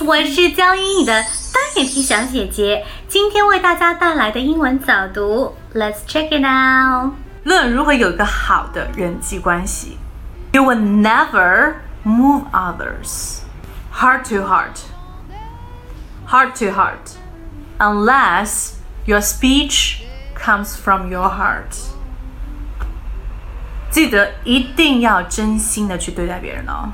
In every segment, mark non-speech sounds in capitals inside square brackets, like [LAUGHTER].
我是教英语的单眼皮小姐姐，今天为大家带来的英文早读，Let's check it out。论如何有一个好的人际关系。You will never move others heart to heart, heart to heart, unless your speech comes from your heart. 记得一定要真心的去对待别人哦。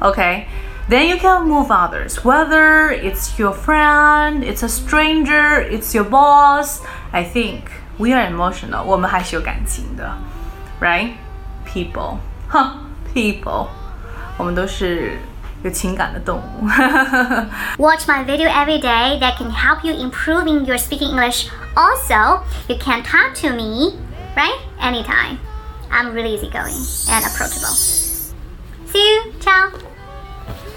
，OK then you can move others, whether it's your friend, it's a stranger, it's your boss. I think we are emotional. 我们还是有感情的，right? People, huh? People. 我们都是有情感的动物。 [LAUGHS] Watch my video every day that can help you improving your speaking English. Also, you can talk to me, right? Anytime. I'm really easygoing and approachable. See you. Ciao.